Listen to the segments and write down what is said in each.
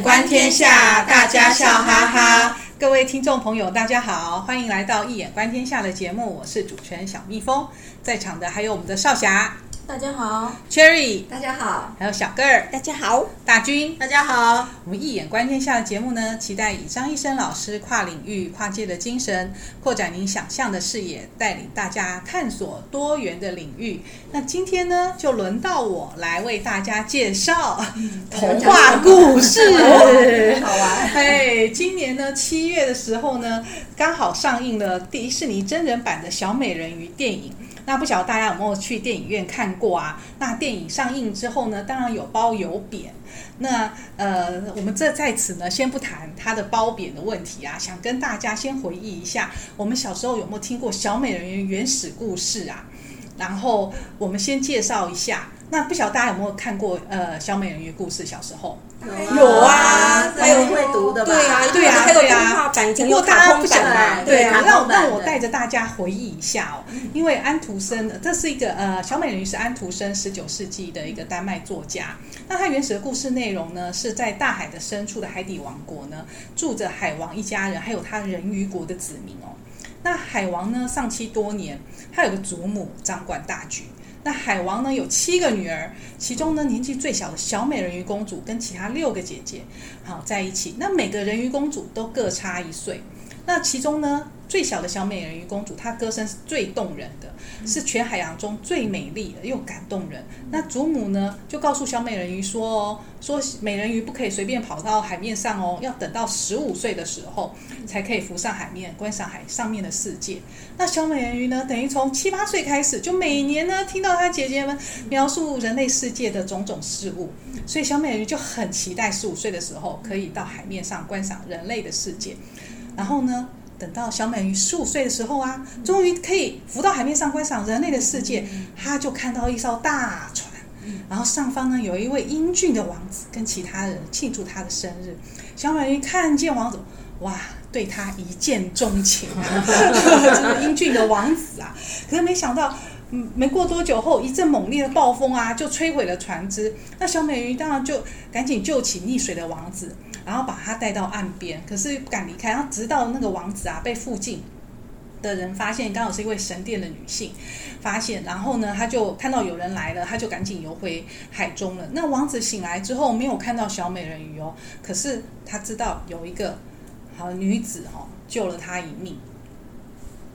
观天下，大家笑哈哈。各位听众朋友，大家好，欢迎来到《一眼观天下》的节目，我是主持人小蜜蜂，在场的还有我们的少侠。大家好，Cherry，大家好，还有小个儿，大家好，大军，大家好。我们一眼观天下的节目呢，期待以张医生老师跨领域、跨界的精神，扩展您想象的视野，带领大家探索多元的领域。那今天呢，就轮到我来为大家介绍童话故事。好玩。哎，今年呢，七月的时候呢，刚好上映了迪士尼真人版的小美人鱼电影。那不晓得大家有没有去电影院看过啊？那电影上映之后呢，当然有褒有贬。那呃，我们这在此呢，先不谈它的褒贬的问题啊，想跟大家先回忆一下，我们小时候有没有听过小美人鱼原始故事啊？然后我们先介绍一下。那不晓得大家有没有看过呃小美人鱼故事？小时候有啊，还有会读的吧？对啊，对啊，对啊。不过大家不晓得，对啊，让让我带着大家回忆一下哦。因为安徒生，这是一个呃小美人鱼是安徒生十九世纪的一个丹麦作家。那他原始的故事内容呢，是在大海的深处的海底王国呢，住着海王一家人，还有他人鱼国的子民哦。那海王呢丧妻多年，他有个祖母掌管大局。那海王呢有七个女儿，其中呢年纪最小的小美人鱼公主跟其他六个姐姐好在一起。那每个人鱼公主都各差一岁。那其中呢最小的小美人鱼公主，她歌声是最动人的，是全海洋中最美丽的又感动人。那祖母呢就告诉小美人鱼说哦，说美人鱼不可以随便跑到海面上哦，要等到十五岁的时候才可以浮上海面观赏海上面的世界。那小美人鱼呢，等于从七八岁开始，就每年呢听到她姐姐们描述人类世界的种种事物，所以小美人鱼就很期待十五岁的时候可以到海面上观赏人类的世界。然后呢，等到小美人鱼十五岁的时候啊，终于可以浮到海面上观赏人类的世界，她就看到一艘大船，然后上方呢有一位英俊的王子跟其他人庆祝他的生日。小美人鱼看见王子，哇，对他一见钟情啊，这个英俊的王子啊，可是没想到。嗯，没过多久后，一阵猛烈的暴风啊，就摧毁了船只。那小美人鱼当然就赶紧救起溺水的王子，然后把他带到岸边。可是不敢离开，然后直到那个王子啊被附近的人发现，刚好是一位神殿的女性发现，然后呢，他就看到有人来了，他就赶紧游回海中了。那王子醒来之后没有看到小美人鱼哦，可是他知道有一个好女子哦救了他一命。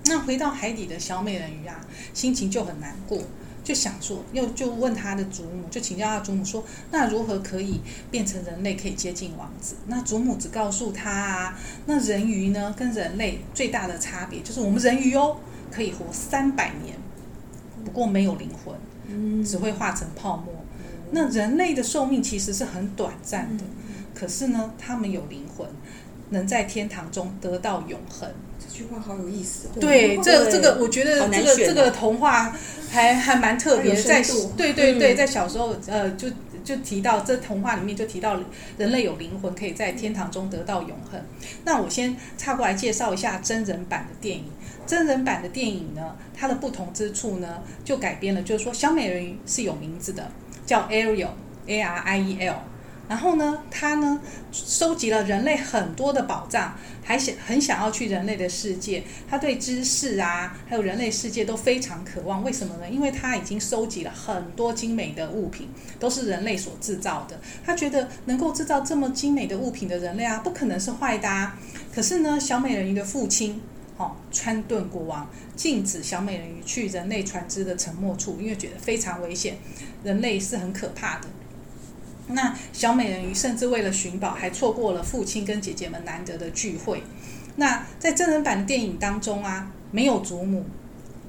那回到海底的小美人鱼啊，心情就很难过，就想说，又就问他的祖母，就请教他祖母说，那如何可以变成人类，可以接近王子？那祖母只告诉他啊，那人鱼呢，跟人类最大的差别就是我们人鱼哦，可以活三百年，不过没有灵魂，只会化成泡沫。那人类的寿命其实是很短暂的，可是呢，他们有灵魂，能在天堂中得到永恒。这句话好有意思哦！对，这这个我觉得这个这个童话还还蛮特别，在对对对，在小时候呃就就提到这童话里面就提到人类有灵魂，可以在天堂中得到永恒。那我先插过来介绍一下真人版的电影。真人版的电影呢，它的不同之处呢，就改编了，就是说小美人鱼是有名字的，叫 Ariel，A R I E L。然后呢，他呢收集了人类很多的宝藏，还想很想要去人类的世界。他对知识啊，还有人类世界都非常渴望。为什么呢？因为他已经收集了很多精美的物品，都是人类所制造的。他觉得能够制造这么精美的物品的人类啊，不可能是坏的啊。可是呢，小美人鱼的父亲，哦，川顿国王禁止小美人鱼去人类船只的沉没处，因为觉得非常危险，人类是很可怕的。那小美人鱼甚至为了寻宝，还错过了父亲跟姐姐们难得的聚会。那在真人版电影当中啊，没有祖母，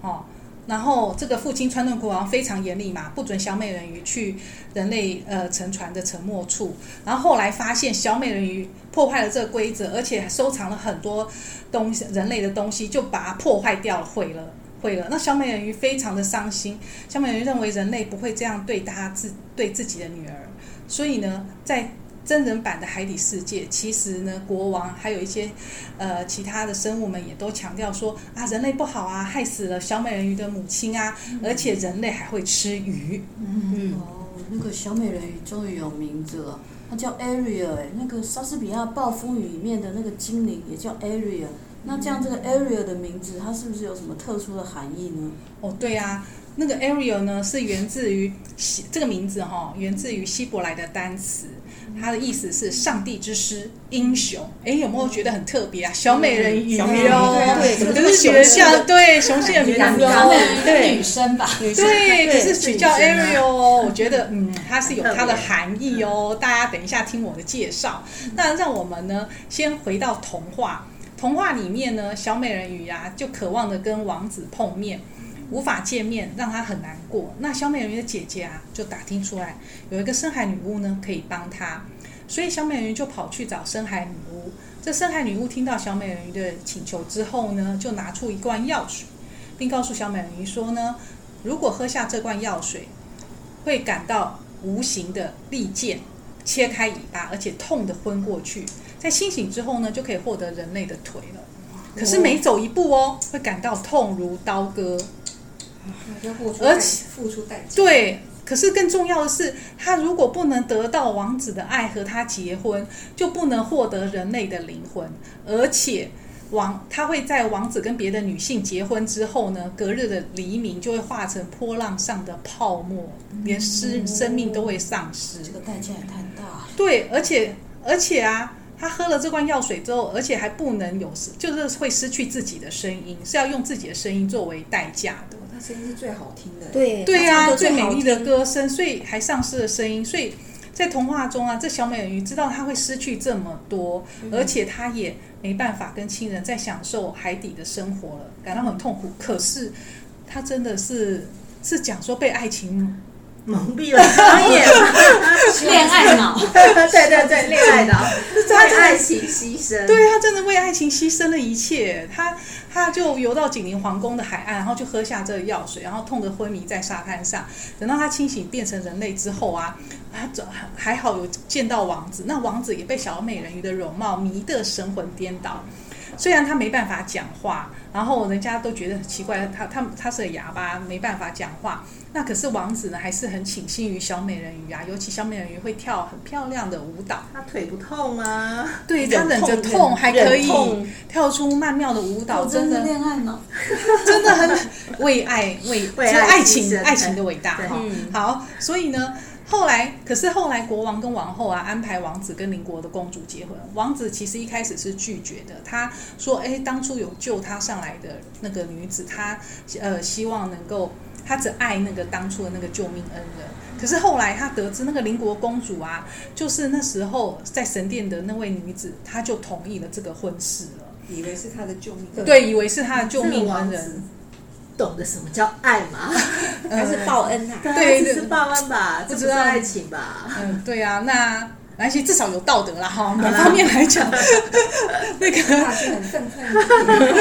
哦，然后这个父亲川顿国王非常严厉嘛，不准小美人鱼去人类呃沉船的沉没处。然后后来发现小美人鱼破坏了这个规则，而且收藏了很多东西，人类的东西，就把它破坏掉了，毁了，毁了。那小美人鱼非常的伤心，小美人鱼认为人类不会这样对她自对自己的女儿。所以呢，在真人版的海底世界，其实呢，国王还有一些呃其他的生物们也都强调说啊，人类不好啊，害死了小美人鱼的母亲啊，而且人类还会吃鱼。嗯哦，那个小美人鱼终于有名字了，它叫 Ariel 哎，那个莎士比亚暴风雨里面的那个精灵也叫 Ariel。那这样这个 Ariel 的名字，它是不是有什么特殊的含义呢？哦，对啊，那个 Ariel 呢是源自于希这个名字哈、哦，源自于希伯来的单词。它的意思是上帝之师、英雄。哎，有没有觉得很特别啊？小美人鱼哦，对，可是取像对雄性的名字哦，对女生吧，对，可是取叫 Ariel 哦。我觉得嗯，它是有它的含义哦。大家等一下听我的介绍。那让我们呢先回到童话，童话里面呢，小美人鱼啊就渴望的跟王子碰面。无法见面，让他很难过。那小美人鱼的姐姐啊，就打听出来有一个深海女巫呢，可以帮她，所以小美人鱼就跑去找深海女巫。这深海女巫听到小美人鱼的请求之后呢，就拿出一罐药水，并告诉小美人鱼说呢，如果喝下这罐药水，会感到无形的利剑切开尾巴，而且痛的昏过去。在清醒之后呢，就可以获得人类的腿了。可是每走一步哦，会感到痛如刀割。而且付出代价。对，可是更重要的是，他如果不能得到王子的爱和他结婚，就不能获得人类的灵魂。而且王他会在王子跟别的女性结婚之后呢，隔日的黎明就会化成波浪上的泡沫，连生生命都会丧失。这个代价也太大。对，而且而且啊，他喝了这罐药水之后，而且还不能有失，就是会失去自己的声音，是要用自己的声音作为代价的。声音是最好听的，对对呀、啊，最美丽的歌声，所以还丧失了声音。所以在童话中啊，这小美人鱼知道她会失去这么多，嗯、而且她也没办法跟亲人再享受海底的生活了，感到很痛苦。可是他真的是是讲说被爱情。蒙蔽了双眼，恋爱脑，对对对，恋爱脑，为爱情牺牲，对，他真的为爱情牺牲了一切，他他就游到紧邻皇宫的海岸，然后就喝下这个药水，然后痛得昏迷在沙滩上。等到他清醒变成人类之后啊，他还还好有见到王子，那王子也被小美人鱼的容貌迷得神魂颠倒。虽然他没办法讲话，然后人家都觉得很奇怪，他他他是个哑巴，没办法讲话。那可是王子呢，还是很倾心于小美人鱼啊，尤其小美人鱼会跳很漂亮的舞蹈。他腿不痛啊？对，他忍着痛还可以跳出曼妙的舞蹈，真的恋爱脑，真的很为爱为为爱情爱情的伟大哈。嗯、好，所以呢。后来，可是后来国王跟王后啊安排王子跟邻国的公主结婚。王子其实一开始是拒绝的，他说：“哎，当初有救他上来的那个女子，他呃希望能够，他只爱那个当初的那个救命恩人。可是后来他得知那个邻国公主啊，就是那时候在神殿的那位女子，他就同意了这个婚事了，以为是他的救命，对，以为是他的救命恩人。”懂得什么叫爱吗？还是报恩啊？对，只是报恩吧，不知道爱情吧？嗯，对啊，那而且至少有道德啦哈。某方面来讲，那个他是很愤恨。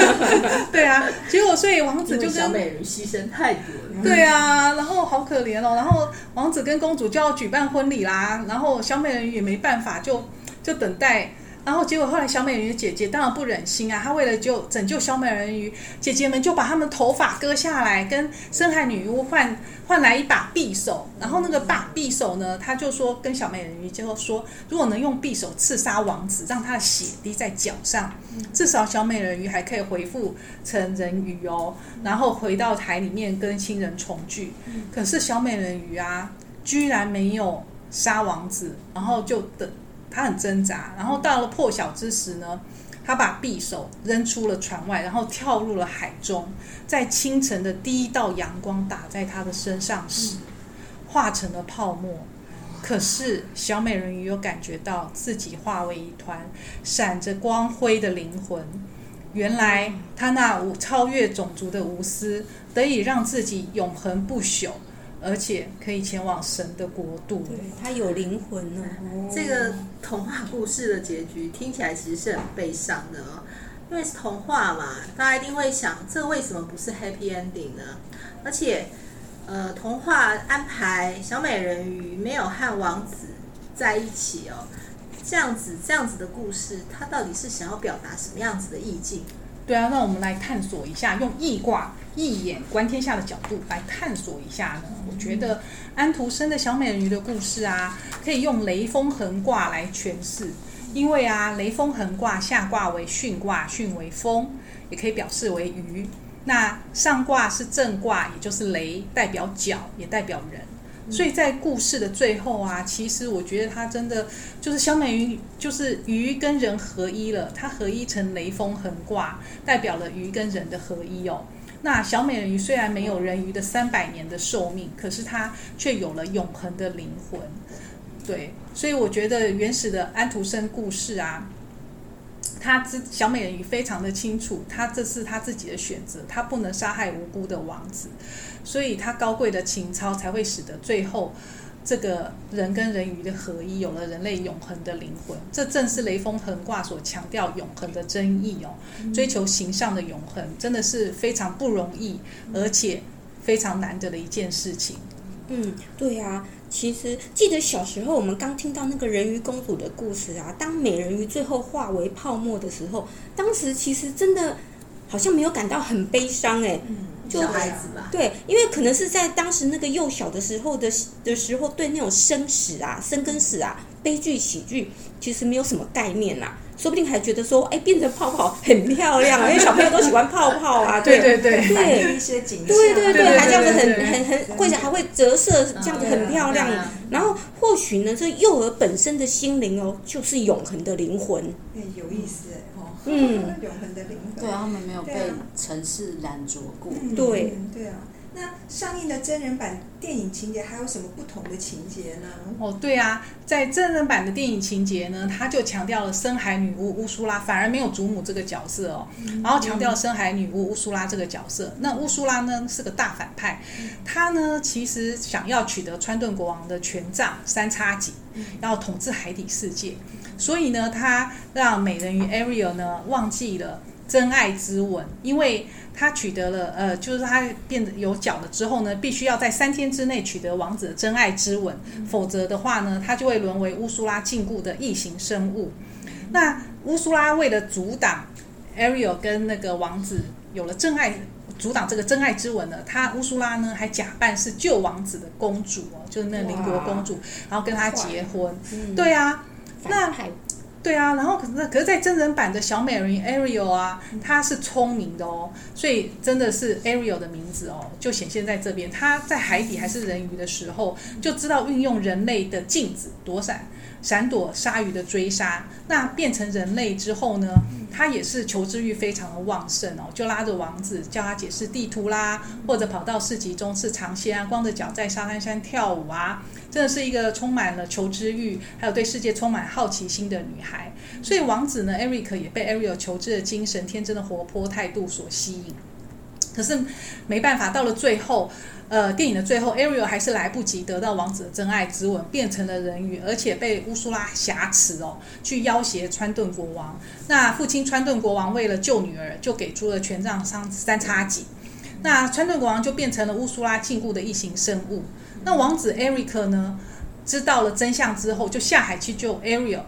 对啊，结果所以王子就跟小美人牺牲太多了。对啊，然后好可怜哦。然后王子跟公主就要举办婚礼啦，然后小美人鱼也没办法，就就等待。然后结果后来小美人鱼姐姐当然不忍心啊，她为了救拯救小美人鱼姐姐们，就把她们头发割下来，跟深海女巫换换来一把匕首。然后那个把匕首呢，她就说跟小美人鱼就说，如果能用匕首刺杀王子，让他的血滴在脚上，至少小美人鱼还可以恢复成人鱼哦，然后回到海里面跟亲人重聚。可是小美人鱼啊，居然没有杀王子，然后就等。他很挣扎，然后到了破晓之时呢，他把匕首扔出了船外，然后跳入了海中。在清晨的第一道阳光打在他的身上时，化成了泡沫。可是小美人鱼又感觉到自己化为一团闪着光辉的灵魂。原来他那无超越种族的无私，得以让自己永恒不朽。而且可以前往神的国度，对，他有灵魂呢。哦、这个童话故事的结局听起来其实是很悲伤的哦，因为是童话嘛，大家一定会想，这为什么不是 happy ending 呢？而且，呃，童话安排小美人鱼没有和王子在一起哦，这样子这样子的故事，它到底是想要表达什么样子的意境？对啊，那我们来探索一下，用易卦易眼观天下的角度来探索一下呢。我觉得安徒生的小美人鱼的故事啊，可以用雷风恒卦来诠释。因为啊，雷风恒卦下卦为巽卦，巽为风，也可以表示为鱼。那上卦是震卦，也就是雷，代表角，也代表人。所以在故事的最后啊，其实我觉得它真的就是小美人鱼，就是鱼跟人合一了，它合一成雷锋横挂，代表了鱼跟人的合一哦。那小美人鱼虽然没有人鱼的三百年的寿命，可是它却有了永恒的灵魂。对，所以我觉得原始的安徒生故事啊，他知小美人鱼非常的清楚，他这是他自己的选择，他不能杀害无辜的王子，所以他高贵的情操才会使得最后这个人跟人鱼的合一，有了人类永恒的灵魂。这正是雷锋横挂所强调永恒的真义哦，追求形象的永恒，真的是非常不容易，而且非常难得的一件事情。嗯，对呀、啊。其实记得小时候我们刚听到那个人鱼公主的故事啊，当美人鱼最后化为泡沫的时候，当时其实真的好像没有感到很悲伤哎，嗯，孩子吧，对，因为可能是在当时那个幼小的时候的的时候，对那种生死啊、生跟死啊、悲剧喜剧，其实没有什么概念呐、啊。说不定还觉得说，哎，变成泡泡很漂亮，因为小朋友都喜欢泡泡啊。对对对对，对一些景象，对对对，还这样子很对对对很很会还会折射，这样子很漂亮。然后或许呢，这幼儿本身的心灵哦，就是永恒的灵魂。哎，有意思哎，哦，嗯，永恒的灵魂。对啊，他们没有被城市染着过。对，对啊。那上映的真人版电影情节还有什么不同的情节呢？哦，对啊，在真人版的电影情节呢，他就强调了深海女巫乌苏拉，反而没有祖母这个角色哦，然后强调了深海女巫乌苏拉这个角色。那乌苏拉呢是个大反派，她呢其实想要取得川顿国王的权杖三叉戟，要统治海底世界，所以呢，她让美人鱼 Ariel 呢忘记了真爱之吻，因为。他取得了，呃，就是他变得有脚了之后呢，必须要在三天之内取得王子的真爱之吻，否则的话呢，他就会沦为乌苏拉禁锢的异形生物。那乌苏拉为了阻挡 Ariel 跟那个王子有了真爱，阻挡这个真爱之吻呢，他乌苏拉呢还假扮是救王子的公主哦，就是那邻国公主，然后跟他结婚。对啊，那。对啊，然后可是可是，在真人版的小美人鱼 Ariel 啊，她是聪明的哦，所以真的是 Ariel 的名字哦，就显现在这边。她在海底还是人鱼的时候，就知道运用人类的镜子躲闪。闪躲鲨鱼的追杀，那变成人类之后呢，她也是求知欲非常的旺盛哦，就拉着王子叫他解释地图啦，或者跑到市集中吃尝鲜啊，光着脚在沙滩上跳舞啊，真的是一个充满了求知欲，还有对世界充满好奇心的女孩。所以王子呢，Eric 也被 Ariel 求知的精神、天真的活泼态度所吸引。可是没办法，到了最后。呃，电影的最后，Ariel 还是来不及得到王子的真爱之吻，变成了人鱼，而且被乌苏拉挟持哦，去要挟川顿国王。那父亲川顿国王为了救女儿，就给出了权杖三三叉戟。那川顿国王就变成了乌苏拉禁锢的异形生物。那王子 Eric 呢，知道了真相之后，就下海去救 Ariel，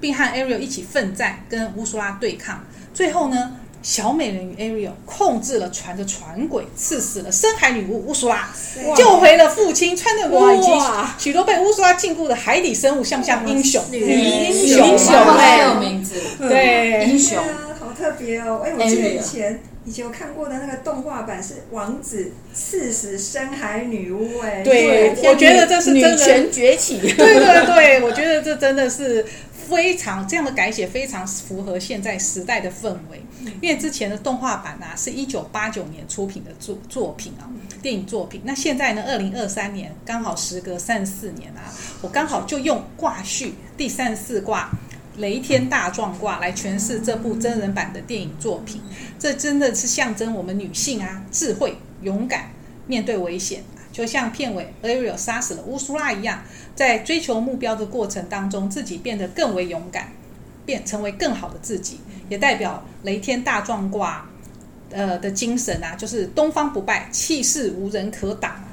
并和 Ariel 一起奋战，跟乌苏拉对抗。最后呢，小美人鱼 Ariel 控制了船的船轨，刺死了深海女巫乌苏拉，救回了父亲川顿国王以及许多被乌苏拉禁锢的海底生物，像不像英雄？女英雄，英雄哎，有名字，对，英雄，好特别哦！哎，我记得以前以前我看过的那个动画版是王子刺死深海女巫，哎，对，我觉得这是女权崛起，对对对，我觉得这真的是。非常这样的改写非常符合现在时代的氛围，因为之前的动画版啊是一九八九年出品的作作品啊，电影作品。那现在呢，二零二三年刚好时隔三十四年啊，我刚好就用卦序第三十四卦雷天大壮卦来诠释这部真人版的电影作品。这真的是象征我们女性啊，智慧、勇敢，面对危险。就像片尾 Ariel 杀死了乌苏拉一样，在追求目标的过程当中，自己变得更为勇敢，变成为更好的自己，也代表雷天大壮卦，呃的精神啊，就是东方不败，气势无人可挡。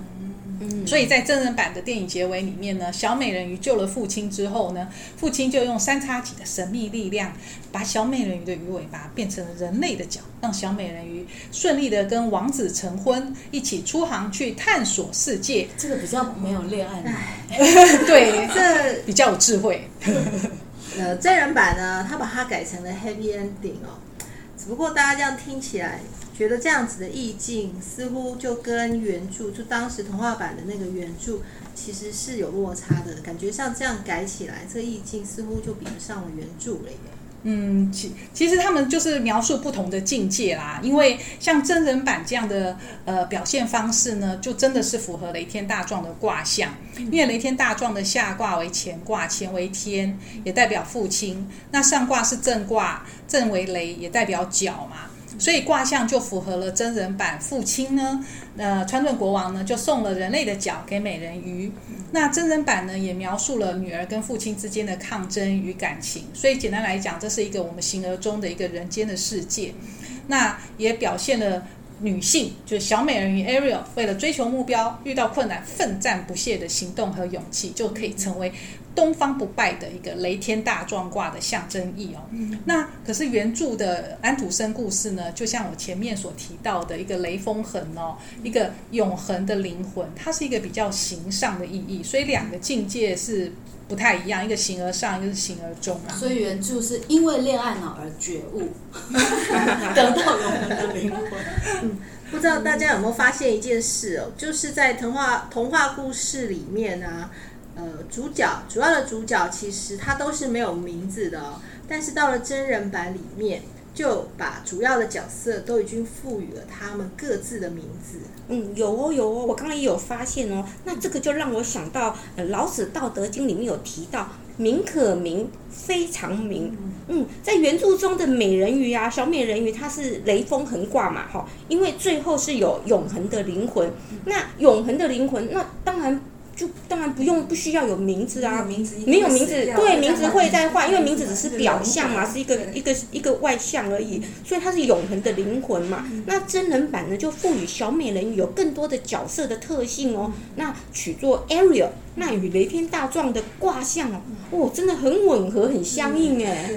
嗯，所以在真人版的电影结尾里面呢，小美人鱼救了父亲之后呢，父亲就用三叉戟的神秘力量，把小美人鱼的鱼尾巴变成了人类的脚，让小美人鱼顺利的跟王子成婚，一起出航去探索世界。这个比较没有恋爱对，这比较有智慧。呃，真人版呢，他把它改成了 Happy Ending 哦，只不过大家这样听起来。觉得这样子的意境似乎就跟原著，就当时童话版的那个原著，其实是有落差的。感觉像这样改起来，这意境似乎就比不上了原著了耶。嗯，其其实他们就是描述不同的境界啦。因为像真人版这样的呃表现方式呢，就真的是符合雷天大壮的卦象。因为雷天大壮的下卦为乾卦，乾为天，也代表父亲；那上卦是震卦，震为雷，也代表角嘛。所以卦象就符合了真人版父亲呢，呃，川顿国王呢就送了人类的脚给美人鱼。那真人版呢也描述了女儿跟父亲之间的抗争与感情。所以简单来讲，这是一个我们形而中的一个人间的世界。那也表现了女性，就是小美人鱼 Ariel 为了追求目标，遇到困难奋战不懈的行动和勇气，就可以成为。东方不败的一个雷天大壮卦的象征意哦，那可是原著的安徒生故事呢，就像我前面所提到的一个雷锋痕哦，一个永恒的灵魂，它是一个比较形上的意义，所以两个境界是不太一样，一个形而上，一个是形而中啊。所以原著是因为恋爱脑而觉悟，得到永恒的灵魂。嗯，不知道大家有没有发现一件事哦，就是在童话童话故事里面啊。呃，主角主要的主角其实他都是没有名字的哦，但是到了真人版里面，就把主要的角色都已经赋予了他们各自的名字。嗯，有哦有哦，我刚刚也有发现哦。那这个就让我想到，呃，老子《道德经》里面有提到“名可名，非常名”。嗯，在原著中的美人鱼啊，小美人鱼，它是雷锋横挂嘛，哈，因为最后是有永恒的灵魂。那永恒的灵魂，那当然。就当然不用，不需要有名字啊，没有名字，没有名字，对，名字会再换，因为名字只是表象嘛，是一个一个一个外象而已，所以它是永恒的灵魂嘛。那真人版呢，就赋予小美人鱼有更多的角色的特性哦。那取作 Ariel，那与雷天大壮的卦象哦，哦，真的很吻合，很相应哎。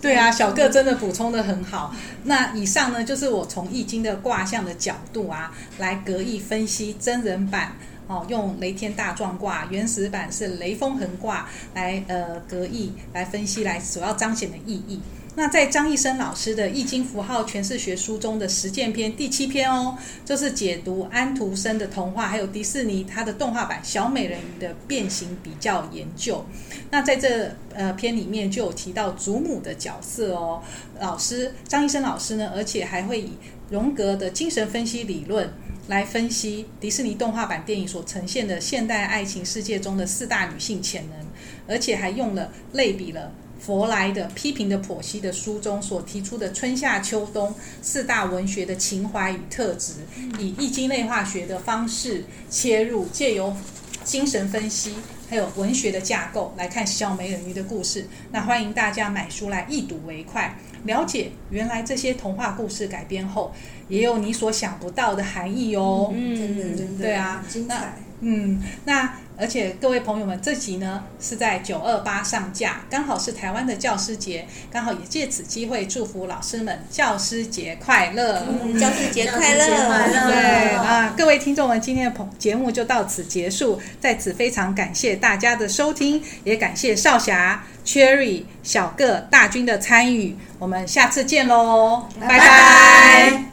对啊，小个真的补充的很好。那以上呢，就是我从易经的卦象的角度啊，来格义分析真人版。哦，用雷天大壮卦，原始版是雷风恒卦来呃格义来分析，来主要彰显的意义。那在张易生老师的《易经符号诠释学》书中的实践篇第七篇哦，就是解读安徒生的童话，还有迪士尼它的动画版《小美人鱼》的变形比较研究。那在这呃篇里面就有提到祖母的角色哦，老师张易生老师呢，而且还会以荣格的精神分析理论。来分析迪士尼动画版电影所呈现的现代爱情世界中的四大女性潜能，而且还用了类比了佛莱的批评的剖析的书中所提出的春夏秋冬四大文学的情怀与特质，以易经类化学的方式切入，借由精神分析还有文学的架构来看小美人鱼的故事。那欢迎大家买书来一睹为快。了解原来这些童话故事改编后，也有你所想不到的含义哦。嗯，真的真的，对啊，精彩。嗯，那而且各位朋友们，这集呢是在九二八上架，刚好是台湾的教师节，刚好也借此机会祝福老师们教师节快乐。嗯，教师节快乐。对啊，各位听众们，今天的节目就到此结束，在此非常感谢大家的收听，也感谢少侠、Cherry、小个、大军的参与，我们下次见喽，拜拜。拜拜。